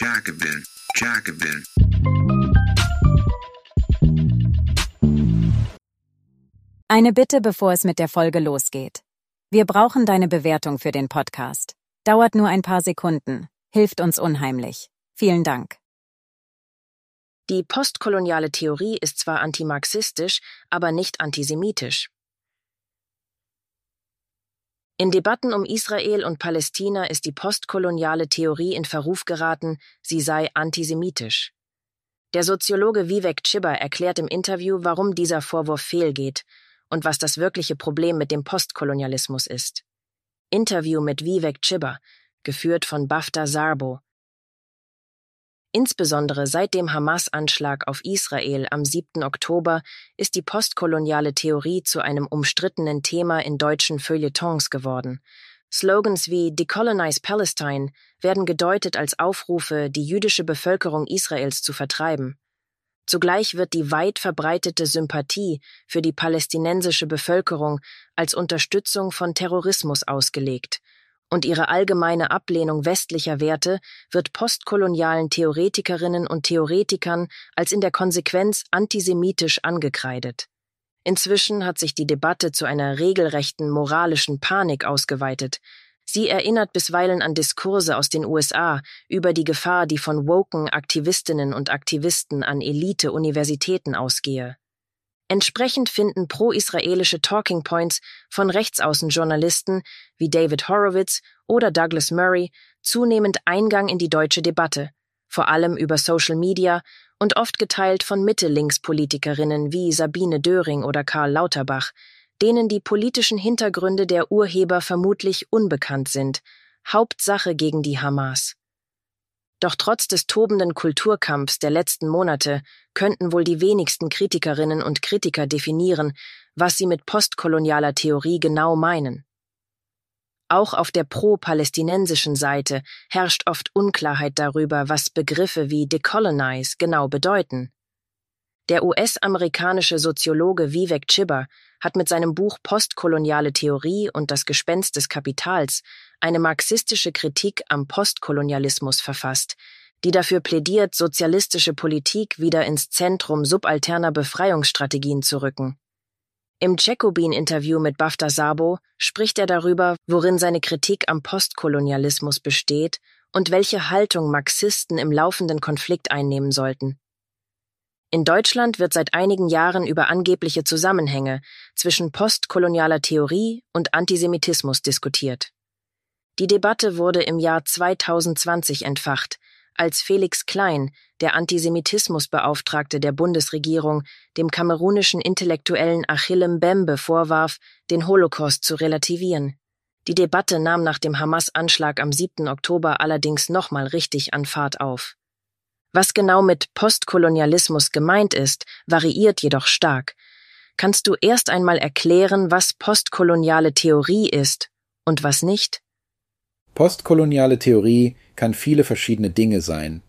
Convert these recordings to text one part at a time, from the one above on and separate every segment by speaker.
Speaker 1: Jacobin, Jacobin.
Speaker 2: Eine Bitte, bevor es mit der Folge losgeht. Wir brauchen deine Bewertung für den Podcast. Dauert nur ein paar Sekunden, hilft uns unheimlich. Vielen Dank.
Speaker 3: Die postkoloniale Theorie ist zwar antimarxistisch, aber nicht antisemitisch. In Debatten um Israel und Palästina ist die postkoloniale Theorie in Verruf geraten, sie sei antisemitisch. Der Soziologe Vivek Chibber erklärt im Interview, warum dieser Vorwurf fehlgeht und was das wirkliche Problem mit dem Postkolonialismus ist. Interview mit Vivek Chibber, geführt von Bafta Sarbo, Insbesondere seit dem Hamas-Anschlag auf Israel am 7. Oktober ist die postkoloniale Theorie zu einem umstrittenen Thema in deutschen Feuilletons geworden. Slogans wie Decolonize Palestine werden gedeutet als Aufrufe, die jüdische Bevölkerung Israels zu vertreiben. Zugleich wird die weit verbreitete Sympathie für die palästinensische Bevölkerung als Unterstützung von Terrorismus ausgelegt und ihre allgemeine Ablehnung westlicher Werte wird postkolonialen Theoretikerinnen und Theoretikern als in der Konsequenz antisemitisch angekreidet. Inzwischen hat sich die Debatte zu einer regelrechten moralischen Panik ausgeweitet. Sie erinnert bisweilen an Diskurse aus den USA über die Gefahr, die von woken Aktivistinnen und Aktivisten an Elite-Universitäten ausgehe. Entsprechend finden pro-israelische Talking Points von Rechtsaußenjournalisten wie David Horowitz oder Douglas Murray zunehmend Eingang in die deutsche Debatte, vor allem über Social Media und oft geteilt von Mitte-Links-Politikerinnen wie Sabine Döring oder Karl Lauterbach, denen die politischen Hintergründe der Urheber vermutlich unbekannt sind, Hauptsache gegen die Hamas. Doch trotz des tobenden Kulturkampfs der letzten Monate könnten wohl die wenigsten Kritikerinnen und Kritiker definieren, was sie mit postkolonialer Theorie genau meinen. Auch auf der pro-palästinensischen Seite herrscht oft Unklarheit darüber, was Begriffe wie decolonize genau bedeuten. Der US-amerikanische Soziologe Vivek Chibber hat mit seinem Buch Postkoloniale Theorie und das Gespenst des Kapitals eine marxistische Kritik am Postkolonialismus verfasst, die dafür plädiert, sozialistische Politik wieder ins Zentrum subalterner Befreiungsstrategien zu rücken. Im Jacobin-Interview mit Bafta Sabo spricht er darüber, worin seine Kritik am Postkolonialismus besteht und welche Haltung Marxisten im laufenden Konflikt einnehmen sollten. In Deutschland wird seit einigen Jahren über angebliche Zusammenhänge zwischen postkolonialer Theorie und Antisemitismus diskutiert. Die Debatte wurde im Jahr 2020 entfacht, als Felix Klein, der Antisemitismusbeauftragte der Bundesregierung, dem kamerunischen Intellektuellen Achille Mbembe vorwarf, den Holocaust zu relativieren. Die Debatte nahm nach dem Hamas-Anschlag am 7. Oktober allerdings nochmal richtig an Fahrt auf. Was genau mit Postkolonialismus gemeint ist, variiert jedoch stark. Kannst du erst einmal erklären, was postkoloniale Theorie ist und was nicht?
Speaker 4: Postkoloniale Theorie kann viele verschiedene Dinge sein,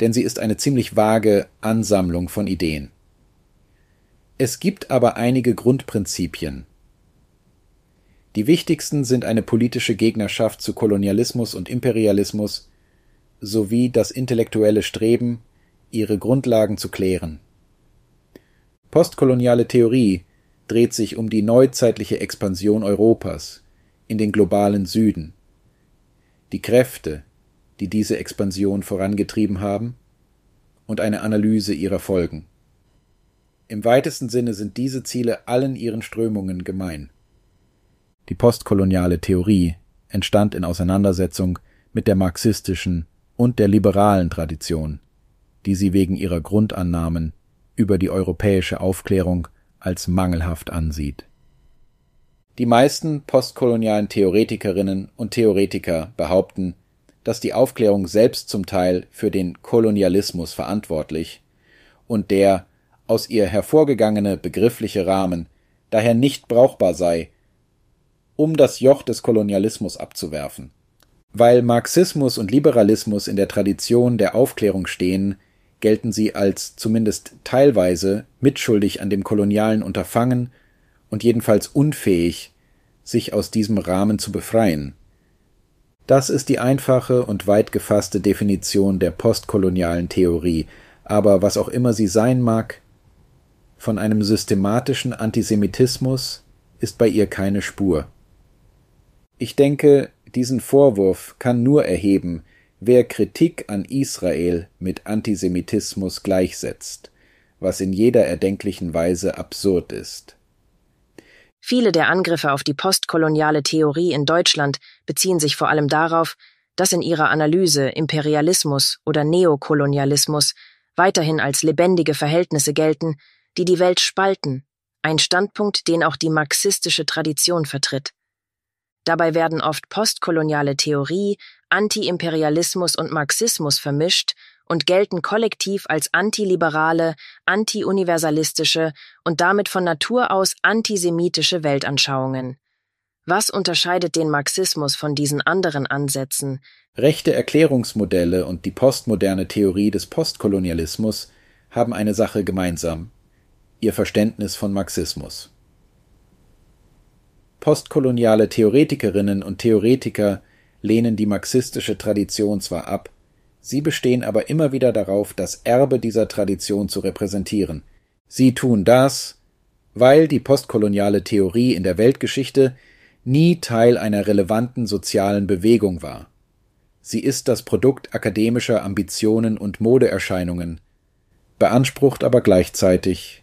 Speaker 4: denn sie ist eine ziemlich vage Ansammlung von Ideen. Es gibt aber einige Grundprinzipien. Die wichtigsten sind eine politische Gegnerschaft zu Kolonialismus und Imperialismus sowie das intellektuelle Streben, ihre Grundlagen zu klären. Postkoloniale Theorie dreht sich um die neuzeitliche Expansion Europas in den globalen Süden, die Kräfte, die diese Expansion vorangetrieben haben, und eine Analyse ihrer Folgen. Im weitesten Sinne sind diese Ziele allen ihren Strömungen gemein. Die postkoloniale Theorie entstand in Auseinandersetzung mit der marxistischen und der liberalen Tradition, die sie wegen ihrer Grundannahmen über die europäische Aufklärung als mangelhaft ansieht. Die meisten postkolonialen Theoretikerinnen und Theoretiker behaupten, dass die Aufklärung selbst zum Teil für den Kolonialismus verantwortlich und der aus ihr hervorgegangene begriffliche Rahmen daher nicht brauchbar sei, um das Joch des Kolonialismus abzuwerfen. Weil Marxismus und Liberalismus in der Tradition der Aufklärung stehen, gelten sie als zumindest teilweise mitschuldig an dem kolonialen Unterfangen und jedenfalls unfähig, sich aus diesem Rahmen zu befreien. Das ist die einfache und weit gefasste Definition der postkolonialen Theorie, aber was auch immer sie sein mag, von einem systematischen Antisemitismus ist bei ihr keine Spur. Ich denke, diesen Vorwurf kann nur erheben, wer Kritik an Israel mit Antisemitismus gleichsetzt, was in jeder erdenklichen Weise absurd ist.
Speaker 3: Viele der Angriffe auf die postkoloniale Theorie in Deutschland beziehen sich vor allem darauf, dass in ihrer Analyse Imperialismus oder Neokolonialismus weiterhin als lebendige Verhältnisse gelten, die die Welt spalten, ein Standpunkt, den auch die marxistische Tradition vertritt. Dabei werden oft postkoloniale Theorie, Antiimperialismus und Marxismus vermischt und gelten kollektiv als antiliberale, antiuniversalistische und damit von Natur aus antisemitische Weltanschauungen. Was unterscheidet den Marxismus von diesen anderen Ansätzen?
Speaker 4: Rechte Erklärungsmodelle und die postmoderne Theorie des Postkolonialismus haben eine Sache gemeinsam ihr Verständnis von Marxismus. Postkoloniale Theoretikerinnen und Theoretiker lehnen die marxistische Tradition zwar ab, sie bestehen aber immer wieder darauf, das Erbe dieser Tradition zu repräsentieren. Sie tun das, weil die postkoloniale Theorie in der Weltgeschichte nie Teil einer relevanten sozialen Bewegung war. Sie ist das Produkt akademischer Ambitionen und Modeerscheinungen, beansprucht aber gleichzeitig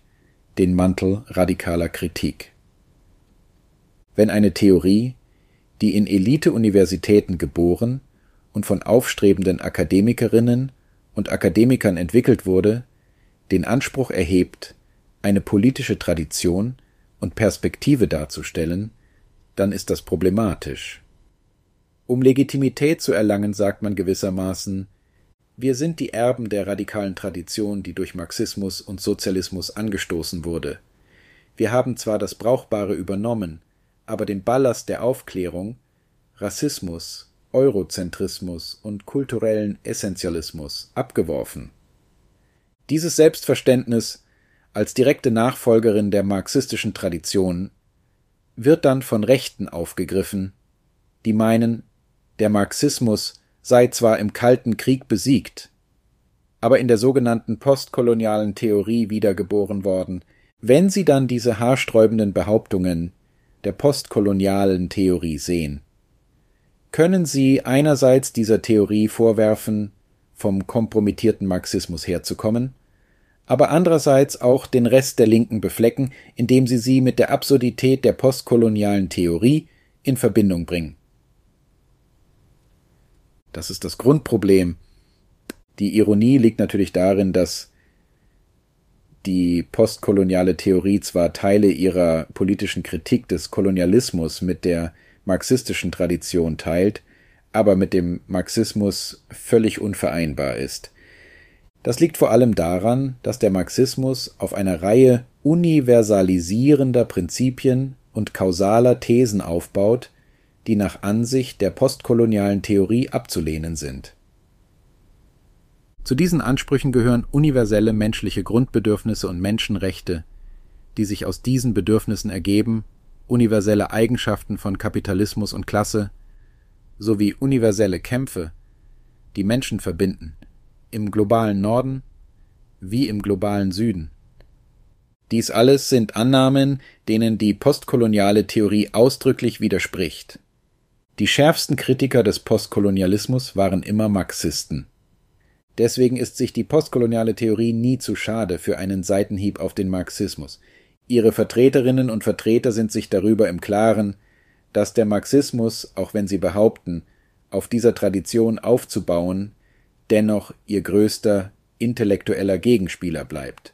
Speaker 4: den Mantel radikaler Kritik. Wenn eine Theorie, die in Elite-Universitäten geboren und von aufstrebenden Akademikerinnen und Akademikern entwickelt wurde, den Anspruch erhebt, eine politische Tradition und Perspektive darzustellen, dann ist das problematisch. Um Legitimität zu erlangen, sagt man gewissermaßen, wir sind die Erben der radikalen Tradition, die durch Marxismus und Sozialismus angestoßen wurde. Wir haben zwar das Brauchbare übernommen, aber den Ballast der Aufklärung, Rassismus, Eurozentrismus und kulturellen Essentialismus abgeworfen. Dieses Selbstverständnis als direkte Nachfolgerin der marxistischen Tradition wird dann von Rechten aufgegriffen, die meinen, der Marxismus sei zwar im Kalten Krieg besiegt, aber in der sogenannten postkolonialen Theorie wiedergeboren worden, wenn sie dann diese haarsträubenden Behauptungen der postkolonialen Theorie sehen. Können sie einerseits dieser Theorie vorwerfen, vom kompromittierten Marxismus herzukommen, aber andererseits auch den Rest der Linken beflecken, indem sie sie mit der Absurdität der postkolonialen Theorie in Verbindung bringen. Das ist das Grundproblem. Die Ironie liegt natürlich darin, dass die postkoloniale Theorie zwar Teile ihrer politischen Kritik des Kolonialismus mit der marxistischen Tradition teilt, aber mit dem Marxismus völlig unvereinbar ist. Das liegt vor allem daran, dass der Marxismus auf einer Reihe universalisierender Prinzipien und kausaler Thesen aufbaut, die nach Ansicht der postkolonialen Theorie abzulehnen sind. Zu diesen Ansprüchen gehören universelle menschliche Grundbedürfnisse und Menschenrechte, die sich aus diesen Bedürfnissen ergeben, universelle Eigenschaften von Kapitalismus und Klasse, sowie universelle Kämpfe, die Menschen verbinden, im globalen Norden wie im globalen Süden. Dies alles sind Annahmen, denen die postkoloniale Theorie ausdrücklich widerspricht. Die schärfsten Kritiker des Postkolonialismus waren immer Marxisten. Deswegen ist sich die postkoloniale Theorie nie zu schade für einen Seitenhieb auf den Marxismus. Ihre Vertreterinnen und Vertreter sind sich darüber im Klaren, dass der Marxismus, auch wenn sie behaupten, auf dieser Tradition aufzubauen, dennoch ihr größter intellektueller Gegenspieler bleibt.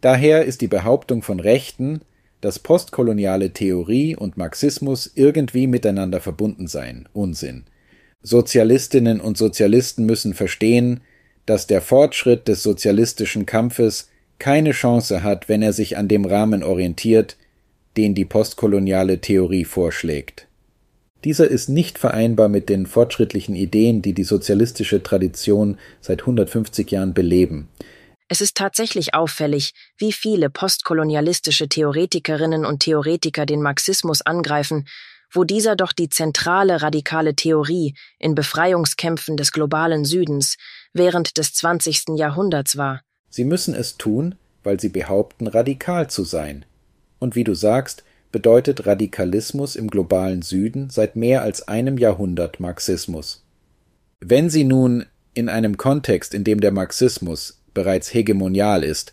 Speaker 4: Daher ist die Behauptung von Rechten, dass postkoloniale Theorie und Marxismus irgendwie miteinander verbunden seien. Unsinn. Sozialistinnen und Sozialisten müssen verstehen, dass der Fortschritt des sozialistischen Kampfes keine Chance hat, wenn er sich an dem Rahmen orientiert, den die postkoloniale Theorie vorschlägt. Dieser ist nicht vereinbar mit den fortschrittlichen Ideen, die die sozialistische Tradition seit 150 Jahren beleben.
Speaker 3: Es ist tatsächlich auffällig, wie viele postkolonialistische Theoretikerinnen und Theoretiker den Marxismus angreifen, wo dieser doch die zentrale radikale Theorie in Befreiungskämpfen des globalen Südens während des 20. Jahrhunderts war.
Speaker 4: Sie müssen es tun, weil sie behaupten, radikal zu sein. Und wie du sagst, bedeutet Radikalismus im globalen Süden seit mehr als einem Jahrhundert Marxismus. Wenn sie nun in einem Kontext, in dem der Marxismus bereits hegemonial ist,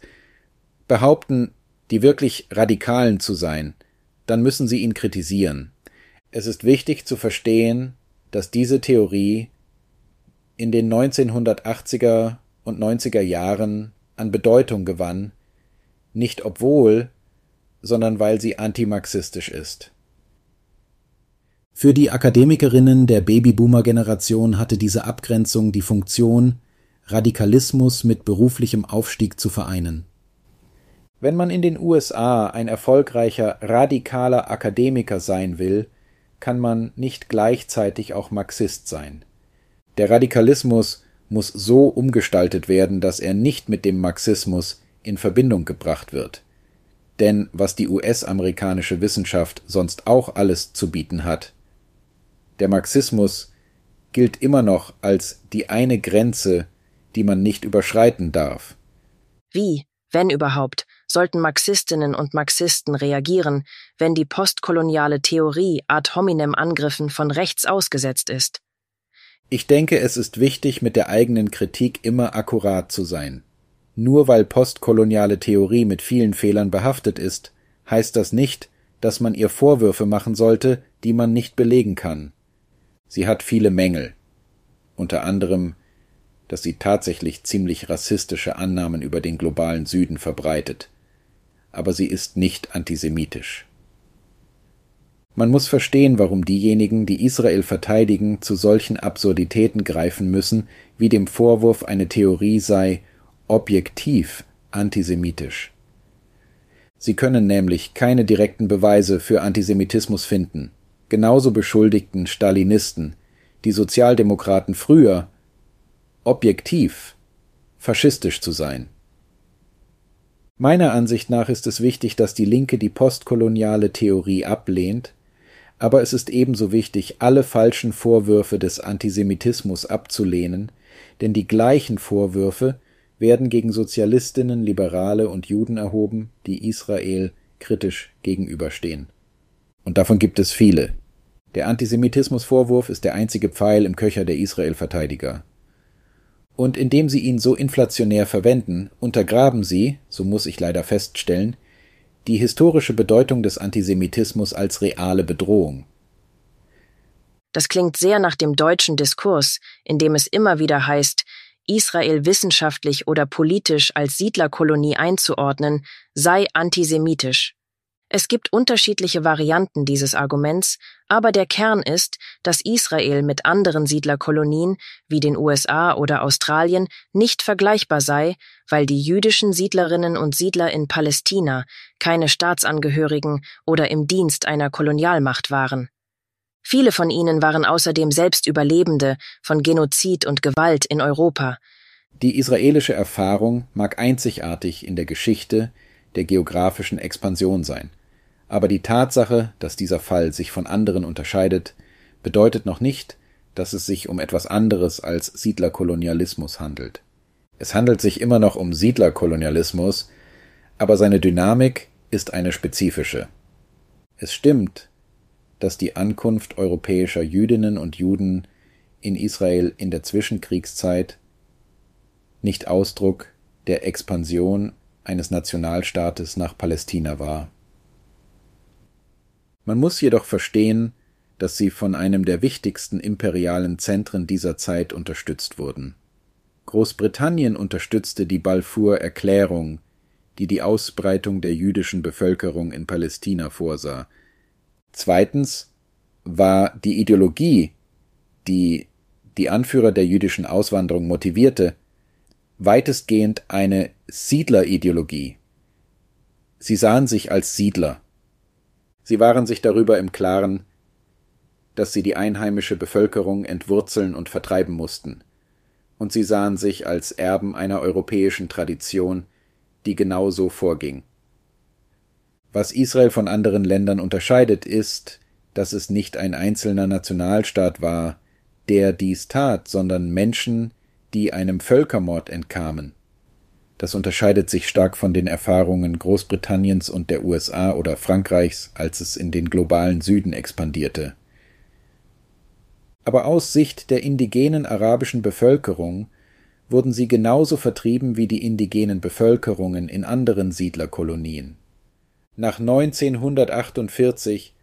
Speaker 4: behaupten, die wirklich Radikalen zu sein, dann müssen sie ihn kritisieren. Es ist wichtig zu verstehen, dass diese Theorie in den 1980er und 90er Jahren an Bedeutung gewann, nicht obwohl, sondern weil sie antimarxistisch ist. Für die Akademikerinnen der Babyboomer-Generation hatte diese Abgrenzung die Funktion, Radikalismus mit beruflichem Aufstieg zu vereinen. Wenn man in den USA ein erfolgreicher radikaler Akademiker sein will, kann man nicht gleichzeitig auch Marxist sein. Der Radikalismus muss so umgestaltet werden, dass er nicht mit dem Marxismus in Verbindung gebracht wird. Denn was die US-amerikanische Wissenschaft sonst auch alles zu bieten hat, der Marxismus gilt immer noch als die eine Grenze, die man nicht überschreiten darf.
Speaker 3: Wie, wenn überhaupt, sollten Marxistinnen und Marxisten reagieren, wenn die postkoloniale Theorie ad hominem Angriffen von rechts ausgesetzt ist?
Speaker 4: Ich denke, es ist wichtig, mit der eigenen Kritik immer akkurat zu sein. Nur weil postkoloniale Theorie mit vielen Fehlern behaftet ist, heißt das nicht, dass man ihr Vorwürfe machen sollte, die man nicht belegen kann. Sie hat viele Mängel, unter anderem, dass sie tatsächlich ziemlich rassistische Annahmen über den globalen Süden verbreitet aber sie ist nicht antisemitisch. Man muss verstehen, warum diejenigen, die Israel verteidigen, zu solchen Absurditäten greifen müssen, wie dem Vorwurf, eine Theorie sei objektiv antisemitisch. Sie können nämlich keine direkten Beweise für Antisemitismus finden. Genauso beschuldigten Stalinisten die Sozialdemokraten früher objektiv faschistisch zu sein. Meiner Ansicht nach ist es wichtig, dass die Linke die postkoloniale Theorie ablehnt, aber es ist ebenso wichtig, alle falschen Vorwürfe des Antisemitismus abzulehnen, denn die gleichen Vorwürfe werden gegen Sozialistinnen, Liberale und Juden erhoben, die Israel kritisch gegenüberstehen. Und davon gibt es viele. Der Antisemitismusvorwurf ist der einzige Pfeil im Köcher der Israel-Verteidiger. Und indem sie ihn so inflationär verwenden, untergraben sie, so muss ich leider feststellen, die historische Bedeutung des Antisemitismus als reale Bedrohung.
Speaker 3: Das klingt sehr nach dem deutschen Diskurs, in dem es immer wieder heißt, Israel wissenschaftlich oder politisch als Siedlerkolonie einzuordnen, sei antisemitisch. Es gibt unterschiedliche Varianten dieses Arguments, aber der Kern ist, dass Israel mit anderen Siedlerkolonien wie den USA oder Australien nicht vergleichbar sei, weil die jüdischen Siedlerinnen und Siedler in Palästina keine Staatsangehörigen oder im Dienst einer Kolonialmacht waren. Viele von ihnen waren außerdem selbst Überlebende von Genozid und Gewalt in Europa.
Speaker 4: Die israelische Erfahrung mag einzigartig in der Geschichte der geografischen Expansion sein. Aber die Tatsache, dass dieser Fall sich von anderen unterscheidet, bedeutet noch nicht, dass es sich um etwas anderes als Siedlerkolonialismus handelt. Es handelt sich immer noch um Siedlerkolonialismus, aber seine Dynamik ist eine spezifische. Es stimmt, dass die Ankunft europäischer Jüdinnen und Juden in Israel in der Zwischenkriegszeit nicht Ausdruck der Expansion eines Nationalstaates nach Palästina war. Man muss jedoch verstehen, dass sie von einem der wichtigsten imperialen Zentren dieser Zeit unterstützt wurden. Großbritannien unterstützte die Balfour-Erklärung, die die Ausbreitung der jüdischen Bevölkerung in Palästina vorsah. Zweitens war die Ideologie, die die Anführer der jüdischen Auswanderung motivierte, weitestgehend eine Siedlerideologie. Sie sahen sich als Siedler. Sie waren sich darüber im Klaren, dass sie die einheimische Bevölkerung entwurzeln und vertreiben mussten, und sie sahen sich als Erben einer europäischen Tradition, die genau so vorging. Was Israel von anderen Ländern unterscheidet, ist, dass es nicht ein einzelner Nationalstaat war, der dies tat, sondern Menschen, die einem Völkermord entkamen. Das unterscheidet sich stark von den Erfahrungen Großbritanniens und der USA oder Frankreichs, als es in den globalen Süden expandierte. Aber aus Sicht der indigenen arabischen Bevölkerung wurden sie genauso vertrieben wie die indigenen Bevölkerungen in anderen Siedlerkolonien. Nach 1948,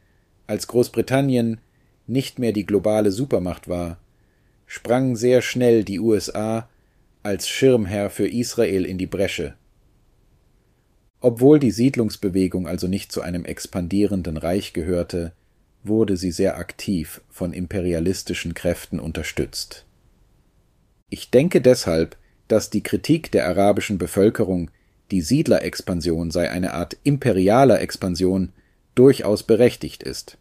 Speaker 4: als Großbritannien nicht mehr die globale Supermacht war, sprangen sehr schnell die USA als Schirmherr für Israel in die Bresche. Obwohl die Siedlungsbewegung also nicht zu einem expandierenden Reich gehörte, wurde sie sehr aktiv von imperialistischen Kräften unterstützt. Ich denke deshalb, dass die Kritik der arabischen Bevölkerung, die Siedlerexpansion sei eine Art imperialer Expansion, durchaus berechtigt ist.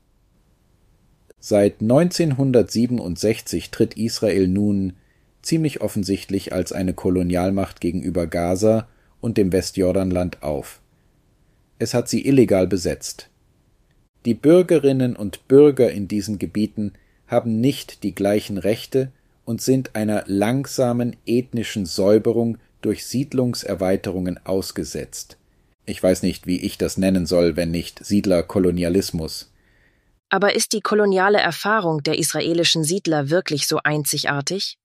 Speaker 4: Seit 1967 tritt Israel nun ziemlich offensichtlich als eine Kolonialmacht gegenüber Gaza und dem Westjordanland auf. Es hat sie illegal besetzt. Die Bürgerinnen und Bürger in diesen Gebieten haben nicht die gleichen Rechte und sind einer langsamen ethnischen Säuberung durch Siedlungserweiterungen ausgesetzt. Ich weiß nicht, wie ich das nennen soll, wenn nicht Siedlerkolonialismus.
Speaker 3: Aber ist die koloniale Erfahrung der israelischen Siedler wirklich so einzigartig?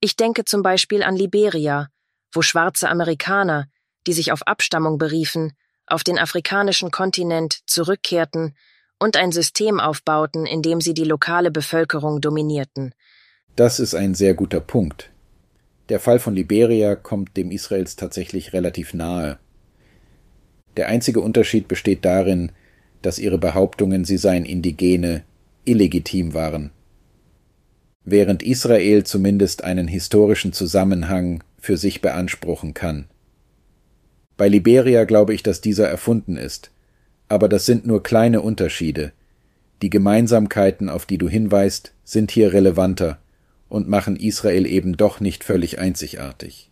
Speaker 3: Ich denke zum Beispiel an Liberia, wo schwarze Amerikaner, die sich auf Abstammung beriefen, auf den afrikanischen Kontinent zurückkehrten und ein System aufbauten, in dem sie die lokale Bevölkerung dominierten.
Speaker 4: Das ist ein sehr guter Punkt. Der Fall von Liberia kommt dem Israels tatsächlich relativ nahe. Der einzige Unterschied besteht darin, dass ihre Behauptungen, sie seien Indigene, illegitim waren. Während Israel zumindest einen historischen Zusammenhang für sich beanspruchen kann. Bei Liberia glaube ich, dass dieser erfunden ist, aber das sind nur kleine Unterschiede. Die Gemeinsamkeiten, auf die du hinweist, sind hier relevanter und machen Israel eben doch nicht völlig einzigartig.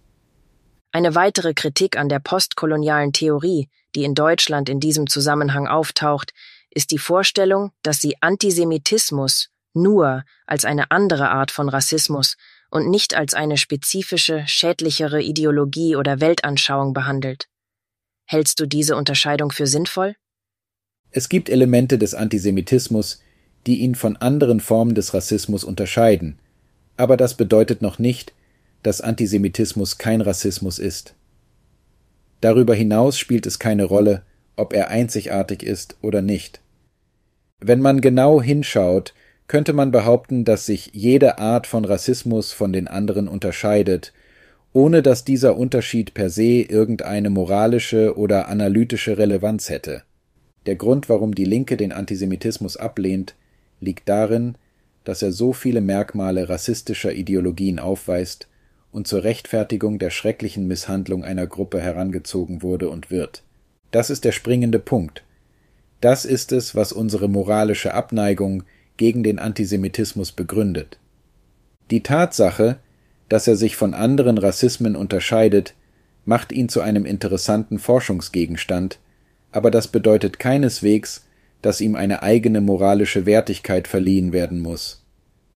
Speaker 3: Eine weitere Kritik an der postkolonialen Theorie, die in Deutschland in diesem Zusammenhang auftaucht, ist die Vorstellung, dass sie Antisemitismus nur als eine andere Art von Rassismus und nicht als eine spezifische, schädlichere Ideologie oder Weltanschauung behandelt. Hältst du diese Unterscheidung für sinnvoll?
Speaker 4: Es gibt Elemente des Antisemitismus, die ihn von anderen Formen des Rassismus unterscheiden, aber das bedeutet noch nicht, dass Antisemitismus kein Rassismus ist. Darüber hinaus spielt es keine Rolle, ob er einzigartig ist oder nicht. Wenn man genau hinschaut, könnte man behaupten, dass sich jede Art von Rassismus von den anderen unterscheidet, ohne dass dieser Unterschied per se irgendeine moralische oder analytische Relevanz hätte. Der Grund, warum die Linke den Antisemitismus ablehnt, liegt darin, dass er so viele Merkmale rassistischer Ideologien aufweist und zur Rechtfertigung der schrecklichen Misshandlung einer Gruppe herangezogen wurde und wird. Das ist der springende Punkt. Das ist es, was unsere moralische Abneigung gegen den Antisemitismus begründet. Die Tatsache, dass er sich von anderen Rassismen unterscheidet, macht ihn zu einem interessanten Forschungsgegenstand, aber das bedeutet keineswegs, dass ihm eine eigene moralische Wertigkeit verliehen werden muss.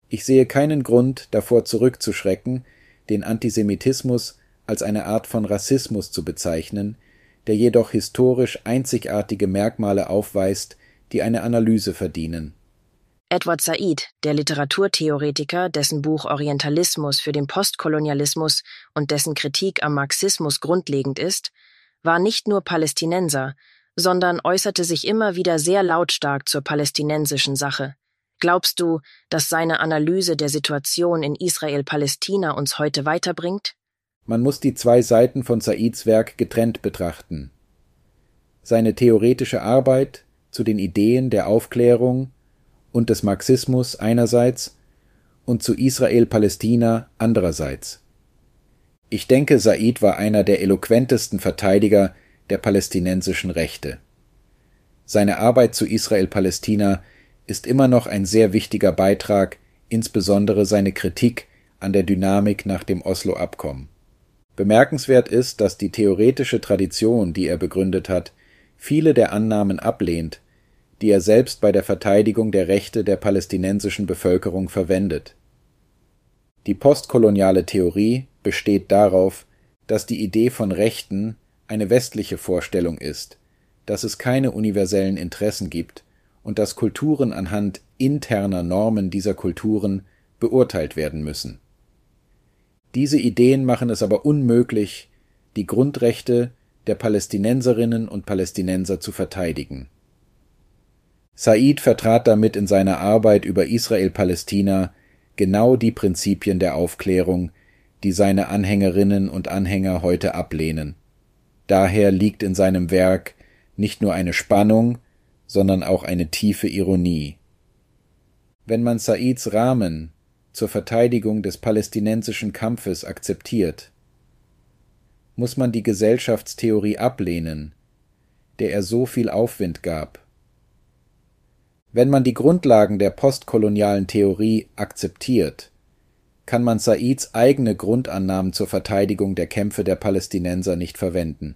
Speaker 4: Ich sehe keinen Grund, davor zurückzuschrecken, den Antisemitismus als eine Art von Rassismus zu bezeichnen, der jedoch historisch einzigartige Merkmale aufweist, die eine Analyse verdienen.
Speaker 3: Edward Said, der Literaturtheoretiker, dessen Buch Orientalismus für den Postkolonialismus und dessen Kritik am Marxismus grundlegend ist, war nicht nur Palästinenser, sondern äußerte sich immer wieder sehr lautstark zur palästinensischen Sache. Glaubst du, dass seine Analyse der Situation in Israel-Palästina uns heute weiterbringt?
Speaker 4: Man muss die zwei Seiten von Saids Werk getrennt betrachten. Seine theoretische Arbeit zu den Ideen der Aufklärung und des Marxismus einerseits und zu Israel-Palästina andererseits. Ich denke, Said war einer der eloquentesten Verteidiger der palästinensischen Rechte. Seine Arbeit zu Israel-Palästina ist immer noch ein sehr wichtiger Beitrag, insbesondere seine Kritik an der Dynamik nach dem Oslo-Abkommen. Bemerkenswert ist, dass die theoretische Tradition, die er begründet hat, viele der Annahmen ablehnt, die er selbst bei der Verteidigung der Rechte der palästinensischen Bevölkerung verwendet. Die postkoloniale Theorie besteht darauf, dass die Idee von Rechten eine westliche Vorstellung ist, dass es keine universellen Interessen gibt und dass Kulturen anhand interner Normen dieser Kulturen beurteilt werden müssen. Diese Ideen machen es aber unmöglich, die Grundrechte der Palästinenserinnen und Palästinenser zu verteidigen. Said vertrat damit in seiner Arbeit über Israel-Palästina genau die Prinzipien der Aufklärung, die seine Anhängerinnen und Anhänger heute ablehnen. Daher liegt in seinem Werk nicht nur eine Spannung, sondern auch eine tiefe Ironie. Wenn man Saids Rahmen zur Verteidigung des palästinensischen Kampfes akzeptiert, muss man die Gesellschaftstheorie ablehnen, der er so viel Aufwind gab. Wenn man die Grundlagen der postkolonialen Theorie akzeptiert, kann man Saids eigene Grundannahmen zur Verteidigung der Kämpfe der Palästinenser nicht verwenden.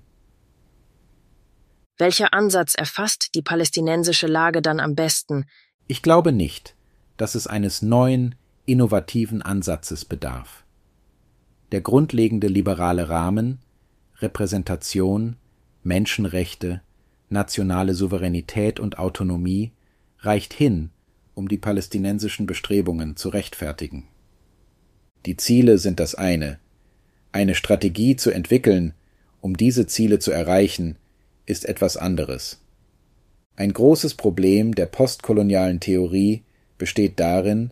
Speaker 3: Welcher Ansatz erfasst die palästinensische Lage dann am besten?
Speaker 4: Ich glaube nicht, dass es eines neuen, innovativen Ansatzes bedarf. Der grundlegende liberale Rahmen, Repräsentation, Menschenrechte, nationale Souveränität und Autonomie reicht hin, um die palästinensischen Bestrebungen zu rechtfertigen. Die Ziele sind das eine. Eine Strategie zu entwickeln, um diese Ziele zu erreichen, ist etwas anderes. Ein großes Problem der postkolonialen Theorie besteht darin,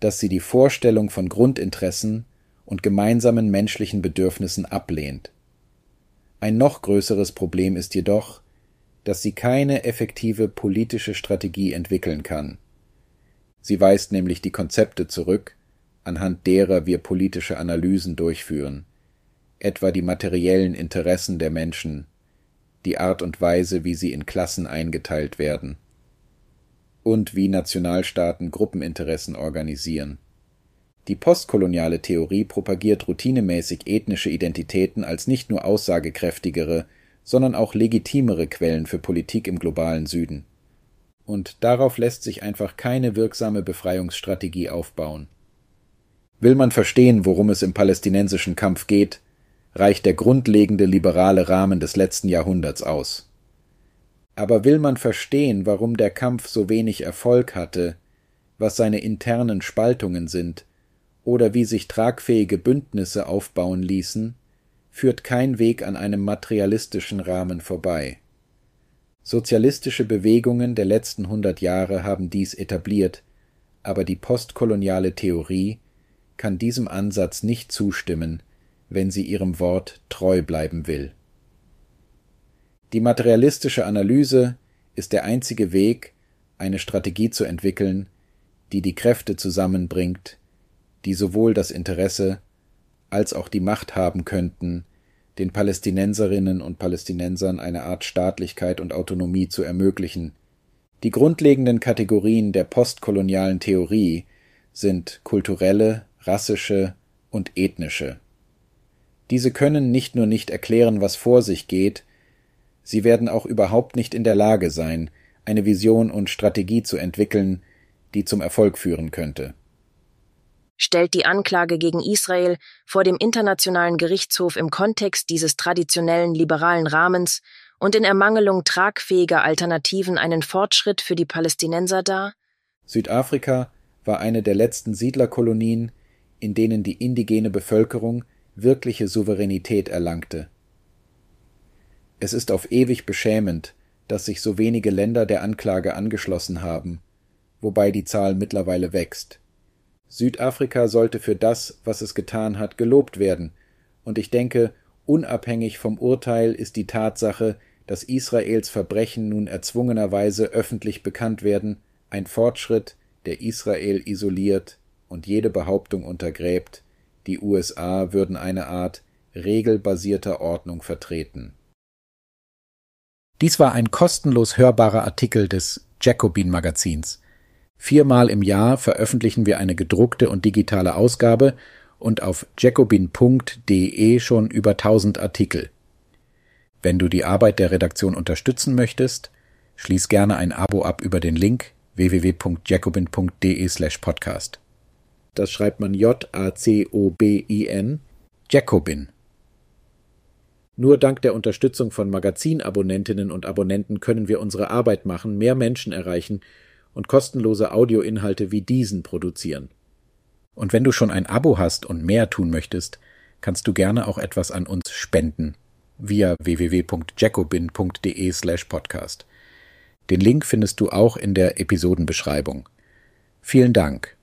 Speaker 4: dass sie die Vorstellung von Grundinteressen und gemeinsamen menschlichen Bedürfnissen ablehnt. Ein noch größeres Problem ist jedoch, dass sie keine effektive politische Strategie entwickeln kann. Sie weist nämlich die Konzepte zurück, anhand derer wir politische Analysen durchführen, etwa die materiellen Interessen der Menschen, die Art und Weise, wie sie in Klassen eingeteilt werden und wie Nationalstaaten Gruppeninteressen organisieren. Die postkoloniale Theorie propagiert routinemäßig ethnische Identitäten als nicht nur aussagekräftigere, sondern auch legitimere Quellen für Politik im globalen Süden. Und darauf lässt sich einfach keine wirksame Befreiungsstrategie aufbauen. Will man verstehen, worum es im palästinensischen Kampf geht, reicht der grundlegende liberale Rahmen des letzten Jahrhunderts aus. Aber will man verstehen, warum der Kampf so wenig Erfolg hatte, was seine internen Spaltungen sind, oder wie sich tragfähige Bündnisse aufbauen ließen, führt kein Weg an einem materialistischen Rahmen vorbei. Sozialistische Bewegungen der letzten hundert Jahre haben dies etabliert, aber die postkoloniale Theorie kann diesem Ansatz nicht zustimmen, wenn sie ihrem Wort treu bleiben will. Die materialistische Analyse ist der einzige Weg, eine Strategie zu entwickeln, die die Kräfte zusammenbringt, die sowohl das Interesse als auch die Macht haben könnten, den Palästinenserinnen und Palästinensern eine Art Staatlichkeit und Autonomie zu ermöglichen. Die grundlegenden Kategorien der postkolonialen Theorie sind kulturelle, rassische und ethnische. Diese können nicht nur nicht erklären, was vor sich geht, sie werden auch überhaupt nicht in der Lage sein, eine Vision und Strategie zu entwickeln, die zum Erfolg führen könnte
Speaker 3: stellt die Anklage gegen Israel vor dem Internationalen Gerichtshof im Kontext dieses traditionellen liberalen Rahmens und in Ermangelung tragfähiger Alternativen einen Fortschritt für die Palästinenser dar?
Speaker 4: Südafrika war eine der letzten Siedlerkolonien, in denen die indigene Bevölkerung wirkliche Souveränität erlangte. Es ist auf ewig beschämend, dass sich so wenige Länder der Anklage angeschlossen haben, wobei die Zahl mittlerweile wächst. Südafrika sollte für das, was es getan hat, gelobt werden, und ich denke, unabhängig vom Urteil ist die Tatsache, dass Israels Verbrechen nun erzwungenerweise öffentlich bekannt werden, ein Fortschritt, der Israel isoliert und jede Behauptung untergräbt, die USA würden eine Art regelbasierter Ordnung vertreten. Dies war ein kostenlos hörbarer Artikel des Jacobin Magazins. Viermal im Jahr veröffentlichen wir eine gedruckte und digitale Ausgabe und auf jacobin.de schon über 1000 Artikel. Wenn du die Arbeit der Redaktion unterstützen möchtest, Schließ gerne ein Abo ab über den Link www.jacobin.de/podcast. Das schreibt man J-A-C-O-B-I-N, Jacobin. Nur dank der Unterstützung von Magazinabonnentinnen und Abonnenten können wir unsere Arbeit machen, mehr Menschen erreichen und kostenlose Audioinhalte wie diesen produzieren. Und wenn du schon ein Abo hast und mehr tun möchtest, kannst du gerne auch etwas an uns spenden via www.jacobin.de/podcast. Den Link findest du auch in der Episodenbeschreibung. Vielen Dank